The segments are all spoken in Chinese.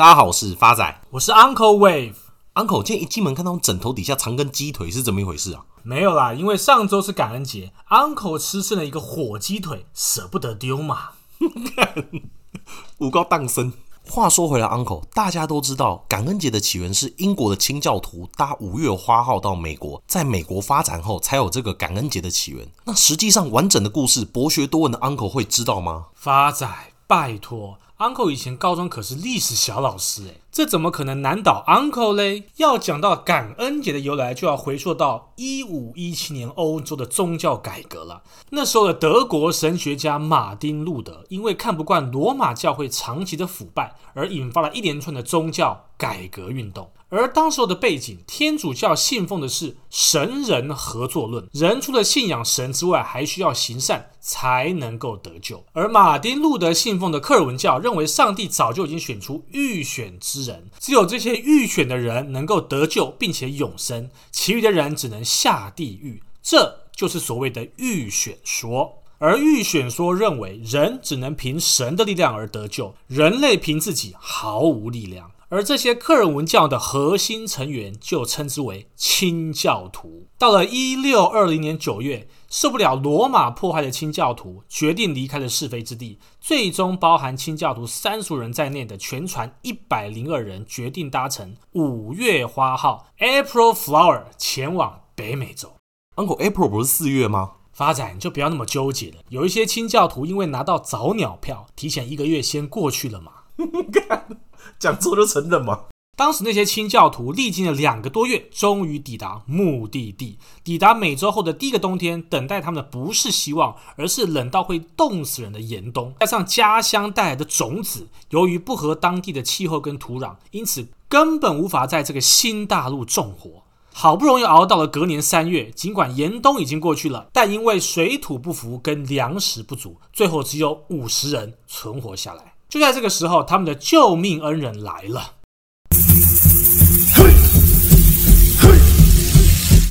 大家好，我是发仔，我是 Uncle Wave。Uncle，今天一进门看到枕头底下藏根鸡腿是怎么一回事啊？没有啦，因为上周是感恩节，Uncle 吃剩了一个火鸡腿，舍不得丢嘛。五高荡生。话说回来，Uncle，大家都知道感恩节的起源是英国的清教徒搭五月花号到美国，在美国发展后才有这个感恩节的起源。那实际上完整的故事，博学多闻的 Uncle 会知道吗？发仔，拜托。Uncle 以前高中可是历史小老师诶，这怎么可能难倒 Uncle 嘞？要讲到感恩节的由来，就要回溯到一五一七年欧洲的宗教改革了。那时候的德国神学家马丁·路德因为看不惯罗马教会长期的腐败，而引发了一连串的宗教改革运动。而当时候的背景，天主教信奉的是神人合作论，人除了信仰神之外，还需要行善才能够得救。而马丁路德信奉的克尔文教认为，上帝早就已经选出预选之人，只有这些预选的人能够得救并且永生，其余的人只能下地狱。这就是所谓的预选说。而预选说认为，人只能凭神的力量而得救，人类凭自己毫无力量。而这些克尔文教的核心成员就称之为清教徒。到了一六二零年九月，受不了罗马迫害的清教徒决定离开了是非之地，最终包含清教徒三十人在内的全船一百零二人决定搭乘五月花号 （April Flower） 前往北美洲。Uncle April 不是四月吗？发展就不要那么纠结了。有一些清教徒因为拿到早鸟票，提前一个月先过去了嘛。讲错就承认嘛。当时那些清教徒历经了两个多月，终于抵达目的地。抵达美洲后的第一个冬天，等待他们的不是希望，而是冷到会冻死人的严冬。加上家乡带来的种子，由于不合当地的气候跟土壤，因此根本无法在这个新大陆种活。好不容易熬到了隔年三月，尽管严冬已经过去了，但因为水土不服跟粮食不足，最后只有五十人存活下来。就在这个时候，他们的救命恩人来了。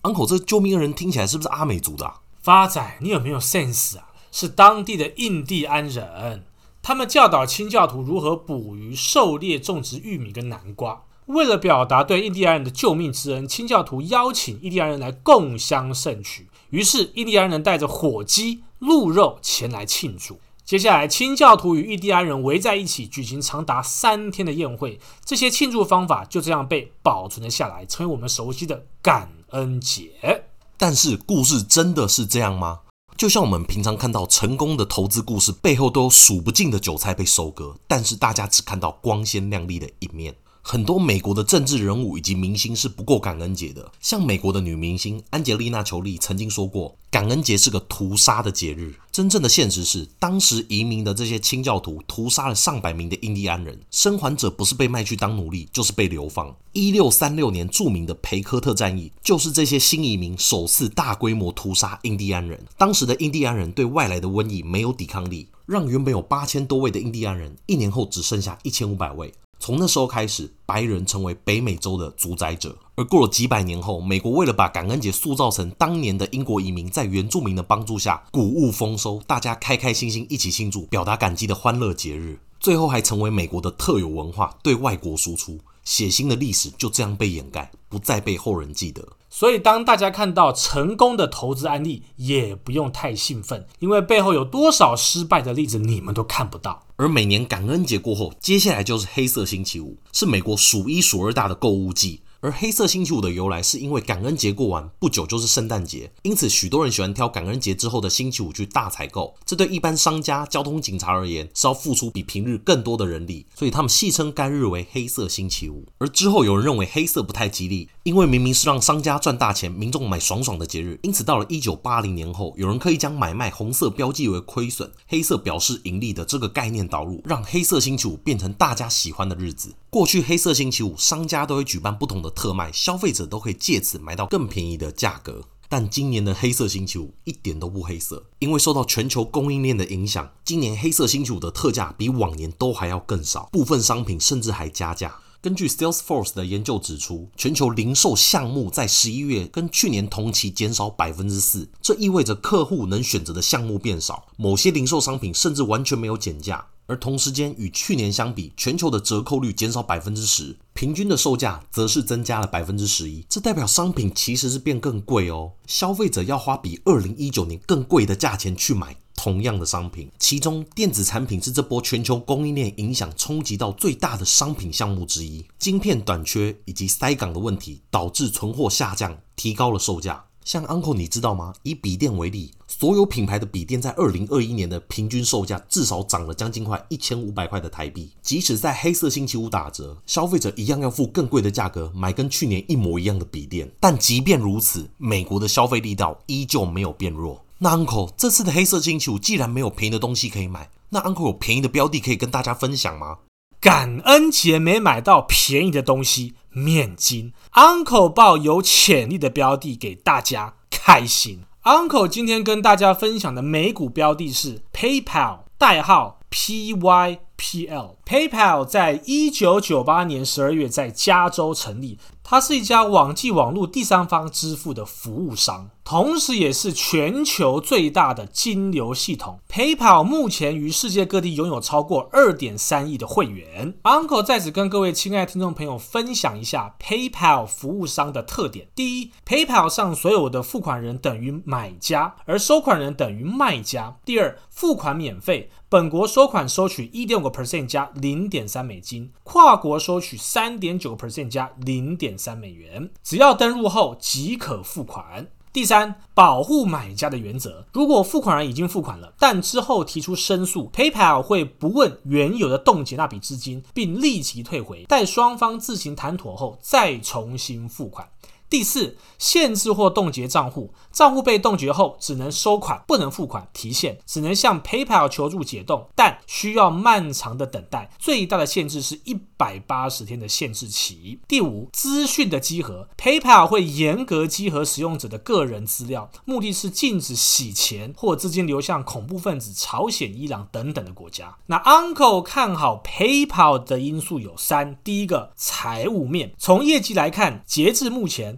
Uncle，这救命恩人听起来是不是阿美族的啊？发仔，你有没有 sense 啊？是当地的印第安人，他们教导清教徒如何捕鱼、狩猎、种植玉米跟南瓜。为了表达对印第安人的救命之恩，清教徒邀请印第安人来共襄盛举。于是，印第安人带着火鸡、鹿肉前来庆祝。接下来，清教徒与印第安人围在一起，举行长达三天的宴会。这些庆祝方法就这样被保存了下来，成为我们熟悉的感恩节。但是，故事真的是这样吗？就像我们平常看到成功的投资故事，背后都有数不尽的韭菜被收割，但是大家只看到光鲜亮丽的一面。很多美国的政治人物以及明星是不过感恩节的，像美国的女明星安吉丽娜·裘丽曾经说过，感恩节是个屠杀的节日。真正的现实是，当时移民的这些清教徒屠杀了上百名的印第安人，生还者不是被卖去当奴隶，就是被流放。一六三六年著名的培科特战役，就是这些新移民首次大规模屠杀印第安人。当时的印第安人对外来的瘟疫没有抵抗力，让原本有八千多位的印第安人，一年后只剩下一千五百位。从那时候开始，白人成为北美洲的主宰者。而过了几百年后，美国为了把感恩节塑造成当年的英国移民在原住民的帮助下谷物丰收，大家开开心心一起庆祝、表达感激的欢乐节日，最后还成为美国的特有文化，对外国输出。血腥的历史就这样被掩盖，不再被后人记得。所以，当大家看到成功的投资案例，也不用太兴奋，因为背后有多少失败的例子，你们都看不到。而每年感恩节过后，接下来就是黑色星期五，是美国数一数二大的购物季。而黑色星期五的由来，是因为感恩节过完不久就是圣诞节，因此许多人喜欢挑感恩节之后的星期五去大采购。这对一般商家、交通警察而言，是要付出比平日更多的人力，所以他们戏称该日为黑色星期五。而之后有人认为黑色不太吉利，因为明明是让商家赚大钱、民众买爽爽的节日，因此到了一九八零年后，有人可以将买卖红色标记为亏损，黑色表示盈利的这个概念导入，让黑色星期五变成大家喜欢的日子。过去黑色星期五，商家都会举办不同的特卖，消费者都可以借此买到更便宜的价格。但今年的黑色星期五一点都不黑色，因为受到全球供应链的影响，今年黑色星期五的特价比往年都还要更少，部分商品甚至还加价。根据 Salesforce 的研究指出，全球零售项目在十一月跟去年同期减少百分之四，这意味着客户能选择的项目变少，某些零售商品甚至完全没有减价。而同时间与去年相比，全球的折扣率减少百分之十，平均的售价则是增加了百分之十一。这代表商品其实是变更贵哦，消费者要花比二零一九年更贵的价钱去买同样的商品。其中，电子产品是这波全球供应链影响冲击到最大的商品项目之一。晶片短缺以及塞港的问题，导致存货下降，提高了售价。像 Uncle，你知道吗？以笔电为例，所有品牌的笔电在二零二一年的平均售价至少涨了将近快一千五百块的台币。即使在黑色星期五打折，消费者一样要付更贵的价格买跟去年一模一样的笔电。但即便如此，美国的消费力道依旧没有变弱。那 Uncle，这次的黑色星期五既然没有便宜的东西可以买，那 Uncle 有便宜的标的可以跟大家分享吗？感恩节没买到便宜的东西，面筋。Uncle 报有潜力的标的给大家开心。Uncle 今天跟大家分享的美股标的是 PayPal，代号 PYPL。PayPal 在一九九八年十二月在加州成立。它是一家网际网络第三方支付的服务商，同时也是全球最大的金流系统。PayPal 目前于世界各地拥有超过二点三亿的会员。Uncle 在此跟各位亲爱的听众朋友分享一下 PayPal 服务商的特点：第一，PayPal 上所有的付款人等于买家，而收款人等于卖家；第二，付款免费，本国收款收取一点五个 percent 加零点三美金，跨国收取三点九 percent 加零点三美元，只要登入后即可付款。第三，保护买家的原则，如果付款人已经付款了，但之后提出申诉，PayPal 会不问原有的冻结那笔资金，并立即退回，待双方自行谈妥后再重新付款。第四，限制或冻结账户，账户被冻结后只能收款，不能付款提现，只能向 PayPal 求助解冻，但需要漫长的等待，最大的限制是一百八十天的限制期。第五，资讯的稽核，PayPal 会严格稽核使用者的个人资料，目的是禁止洗钱或资金流向恐怖分子、朝鲜、伊朗等等的国家。那 Uncle 看好 PayPal 的因素有三，第一个，财务面，从业绩来看，截至目前。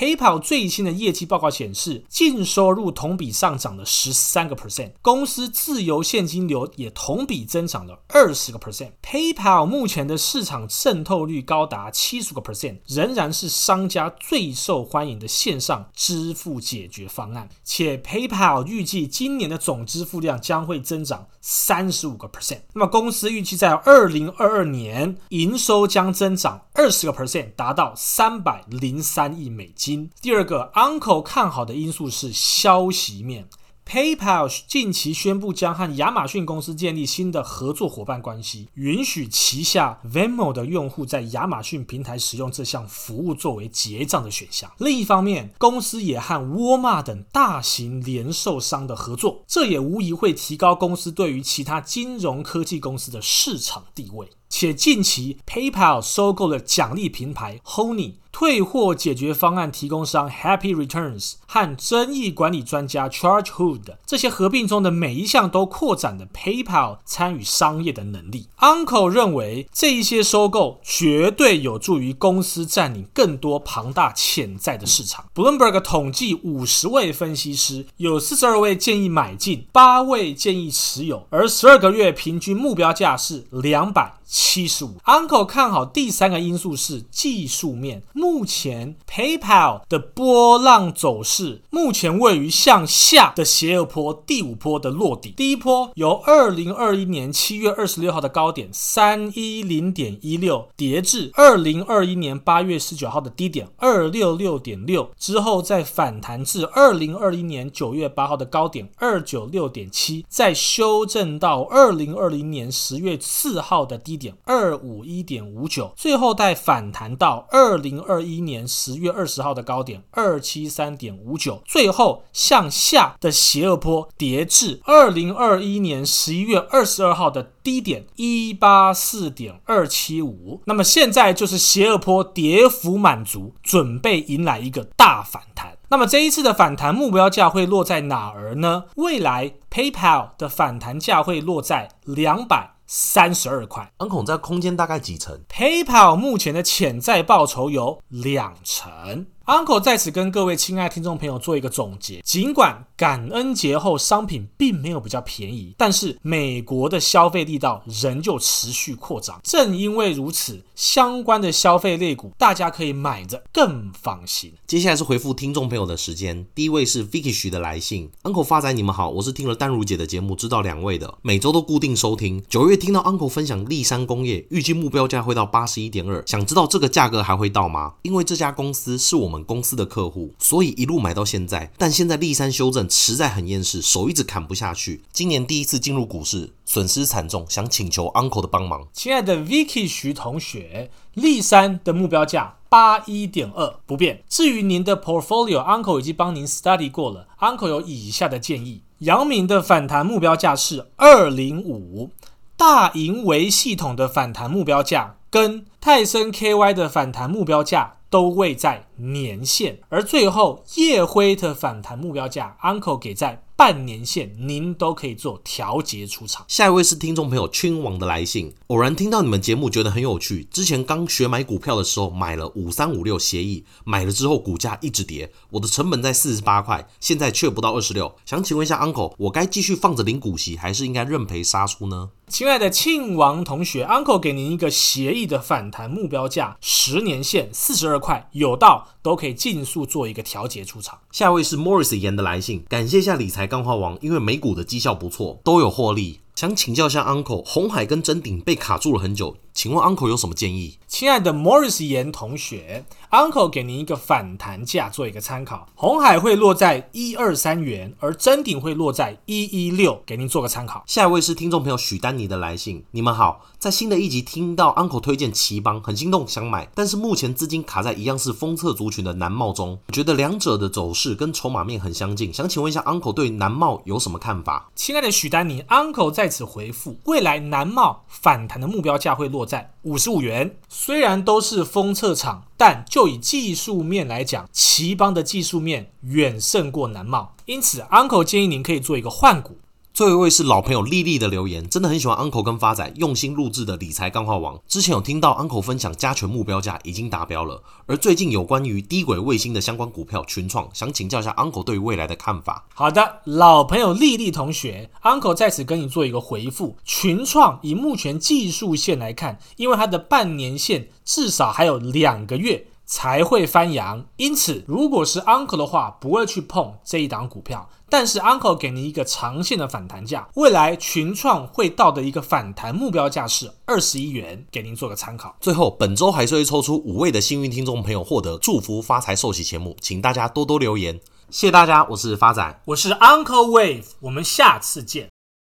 PayPal 最新的业绩报告显示，净收入同比上涨了十三个 percent，公司自由现金流也同比增长了二十个 percent。PayPal 目前的市场渗透率高达七十个 percent，仍然是商家最受欢迎的线上支付解决方案。且 PayPal 预计今年的总支付量将会增长三十五个 percent。那么公司预计在二零二二年营收将增长二十个 percent，达到三百零三亿美金。第二个，Uncle 看好的因素是消息面。PayPal 近期宣布将和亚马逊公司建立新的合作伙伴关系，允许旗下 Venmo 的用户在亚马逊平台使用这项服务作为结账的选项。另一方面，公司也和沃尔玛等大型零售商的合作，这也无疑会提高公司对于其他金融科技公司的市场地位。且近期 PayPal 收购了奖励平台 Honey、退货解决方案提供商 Happy Returns 和争议管理专家 Chargehood，这些合并中的每一项都扩展了 PayPal 参与商业的能力。Uncle 认为这一些收购绝对有助于公司占领更多庞大潜在的市场。Bloomberg 统计五十位分析师，有四十二位建议买进，八位建议持有，而十二个月平均目标价是两百。七十五，Uncle 看好第三个因素是技术面。目前 PayPal 的波浪走势，目前位于向下的斜二波，第五波的落底。第一波由二零二一年七月二十六号的高点三一零点一六跌至二零二一年八月十九号的低点二六六点六，之后再反弹至二零二一年九月八号的高点二九六点七，再修正到二零二零年十月四号的低点。二五一点五九，最后再反弹到二零二一年十月二十号的高点二七三点五九，最后向下的斜二坡跌至二零二一年十一月二十二号的低点一八四点二七五。那么现在就是斜二坡跌幅满足，准备迎来一个大反弹。那么这一次的反弹目标价会落在哪儿呢？未来 PayPal 的反弹价会落在两百。三十二块，Uncle 在空间大概几成？PayPal 目前的潜在报酬有两成 Uncle 在此跟各位亲爱的听众朋友做一个总结：尽管感恩节后商品并没有比较便宜，但是美国的消费力道仍旧持续扩张。正因为如此，相关的消费类股大家可以买着更放心。接下来是回复听众朋友的时间，第一位是 Vicky 徐的来信：Uncle 发仔，你们好，我是听了丹如姐的节目知道两位的，每周都固定收听。九月听到 Uncle 分享立山工业，预计目标价会到八十一点二，想知道这个价格还会到吗？因为这家公司是我们。公司的客户，所以一路买到现在。但现在立山修正实在很厌世，手一直砍不下去。今年第一次进入股市，损失惨重，想请求 Uncle 的帮忙。亲爱的 Vicky 徐同学，立山的目标价八一点二不变。至于您的 Portfolio，Uncle 已经帮您 study 过了。Uncle 有以下的建议：阳明的反弹目标价是二零五，大盈为系统的反弹目标价跟泰森 KY 的反弹目标价。都位在年线，而最后叶辉的反弹目标价，Uncle 给在半年线，您都可以做调节出场。下一位是听众朋友君王的来信，偶然听到你们节目，觉得很有趣。之前刚学买股票的时候，买了五三五六协议，买了之后股价一直跌，我的成本在四十八块，现在却不到二十六。想请问一下 Uncle，我该继续放着领股息，还是应该认赔杀出呢？亲爱的庆王同学，Uncle 给您一个协议的反弹目标价，十年线四十二块，有到都可以尽速做一个调节出场。下一位是 Morris 言的来信，感谢一下理财钢化王，因为美股的绩效不错，都有获利。想请教一下 Uncle，红海跟臻鼎被卡住了很久，请问 Uncle 有什么建议？亲爱的 Morris 严同学，Uncle 给您一个反弹价做一个参考，红海会落在一二三元，而臻鼎会落在一一六，给您做个参考。下一位是听众朋友许丹尼的来信，你们好，在新的一集听到 Uncle 推荐奇邦，很心动想买，但是目前资金卡在一样是封测族群的南茂中，我觉得两者的走势跟筹码面很相近，想请问一下 Uncle 对南茂有什么看法？亲爱的许丹尼，Uncle 在此回复，未来南茂反弹的目标价会落在五十五元。虽然都是封测厂，但就以技术面来讲，奇邦的技术面远胜过南茂，因此 Uncle 建议您可以做一个换股。最后一位是老朋友丽丽的留言，真的很喜欢 Uncle 跟发仔用心录制的理财钢化王。之前有听到 Uncle 分享加权目标价已经达标了，而最近有关于低轨卫星的相关股票群创，想请教一下 Uncle 对于未来的看法。好的，老朋友丽丽同学，Uncle 在此跟你做一个回复。群创以目前技术线来看，因为它的半年线至少还有两个月。才会翻扬，因此如果是 Uncle 的话，不会去碰这一档股票。但是 Uncle 给你一个长线的反弹价，未来群创会到的一个反弹目标价是二十一元，给您做个参考。最后，本周还是会抽出五位的幸运听众朋友获得祝福发财寿喜节目，请大家多多留言，谢谢大家，我是发仔，我是 Uncle Wave，我们下次见。